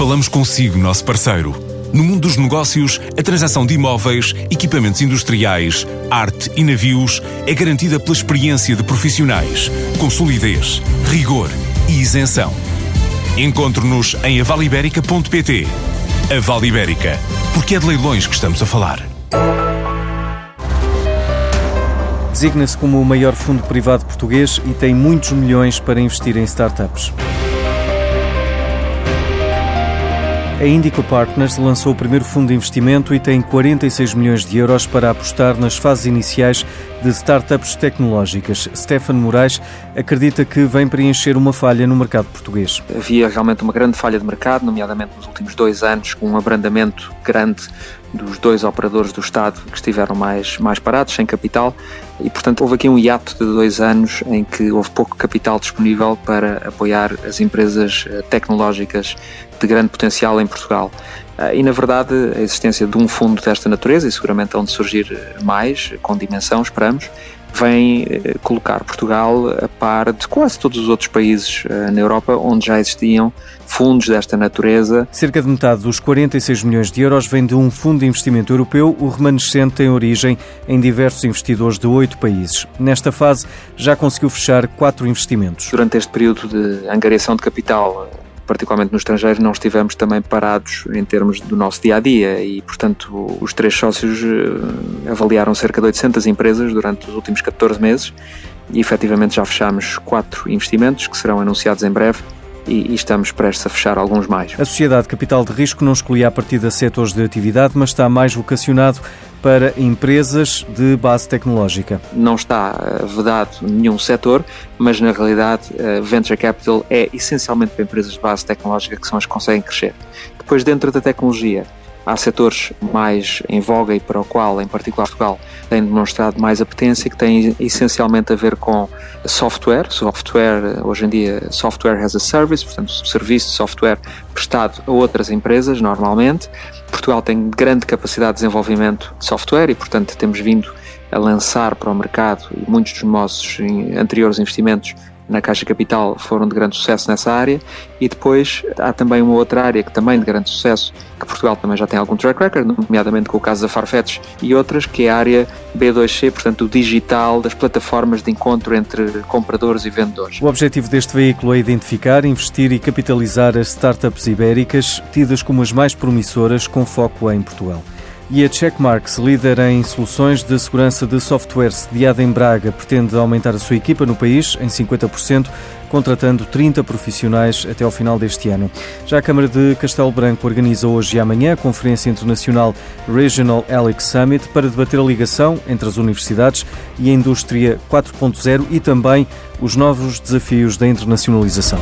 Falamos consigo, nosso parceiro. No mundo dos negócios, a transação de imóveis, equipamentos industriais, arte e navios é garantida pela experiência de profissionais, com solidez, rigor e isenção. Encontre-nos em avaliberica.pt. A Vale Ibérica, porque é de leilões que estamos a falar. Designa-se como o maior fundo privado português e tem muitos milhões para investir em startups. A Indico Partners lançou o primeiro fundo de investimento e tem 46 milhões de euros para apostar nas fases iniciais de startups tecnológicas. Stefan Moraes acredita que vem preencher uma falha no mercado português. Havia realmente uma grande falha de mercado, nomeadamente nos últimos dois anos, com um abrandamento grande dos dois operadores do Estado que estiveram mais, mais parados, sem capital, e portanto houve aqui um hiato de dois anos em que houve pouco capital disponível para apoiar as empresas eh, tecnológicas de grande potencial em Portugal. Eh, e, na verdade, a existência de um fundo desta natureza, e seguramente onde surgir eh, mais, com dimensão, esperamos, vem colocar Portugal a par de quase todos os outros países na Europa onde já existiam fundos desta natureza. Cerca de metade dos 46 milhões de euros vem de um fundo de investimento europeu, o remanescente tem origem em diversos investidores de oito países. Nesta fase, já conseguiu fechar quatro investimentos. Durante este período de angariação de capital, particularmente no estrangeiro, não estivemos também parados em termos do nosso dia a dia e, portanto, os três sócios eh, avaliaram cerca de 800 empresas durante os últimos 14 meses e efetivamente já fechamos quatro investimentos que serão anunciados em breve e, e, estamos prestes a fechar alguns mais. A Sociedade Capital de Risco não escolhia a partir de setores de atividade, mas está mais vocacionado para empresas de base tecnológica. Não está eh, vedado nenhum setor, mas na realidade eh, Venture Capital é essencialmente para empresas de base tecnológica que são as que conseguem crescer. Depois, dentro da tecnologia, Há setores mais em voga e para o qual, em particular Portugal, tem demonstrado mais apetência, que têm essencialmente a ver com software. Software, hoje em dia, software as a service, portanto, serviço de software prestado a outras empresas, normalmente. Portugal tem grande capacidade de desenvolvimento de software e, portanto, temos vindo a lançar para o mercado e muitos dos nossos anteriores investimentos na Caixa Capital foram de grande sucesso nessa área e depois há também uma outra área que também de grande sucesso, que Portugal também já tem algum track record, nomeadamente com o caso da Farfetch e outras, que é a área B2C, portanto o digital das plataformas de encontro entre compradores e vendedores. O objetivo deste veículo é identificar, investir e capitalizar as startups ibéricas tidas como as mais promissoras com foco em Portugal. E a Checkmarks, líder em soluções de segurança de software sediada em Braga, pretende aumentar a sua equipa no país em 50%, contratando 30 profissionais até ao final deste ano. Já a Câmara de Castelo Branco organiza hoje e amanhã a Conferência Internacional Regional Alex Summit para debater a ligação entre as universidades e a indústria 4.0 e também os novos desafios da internacionalização.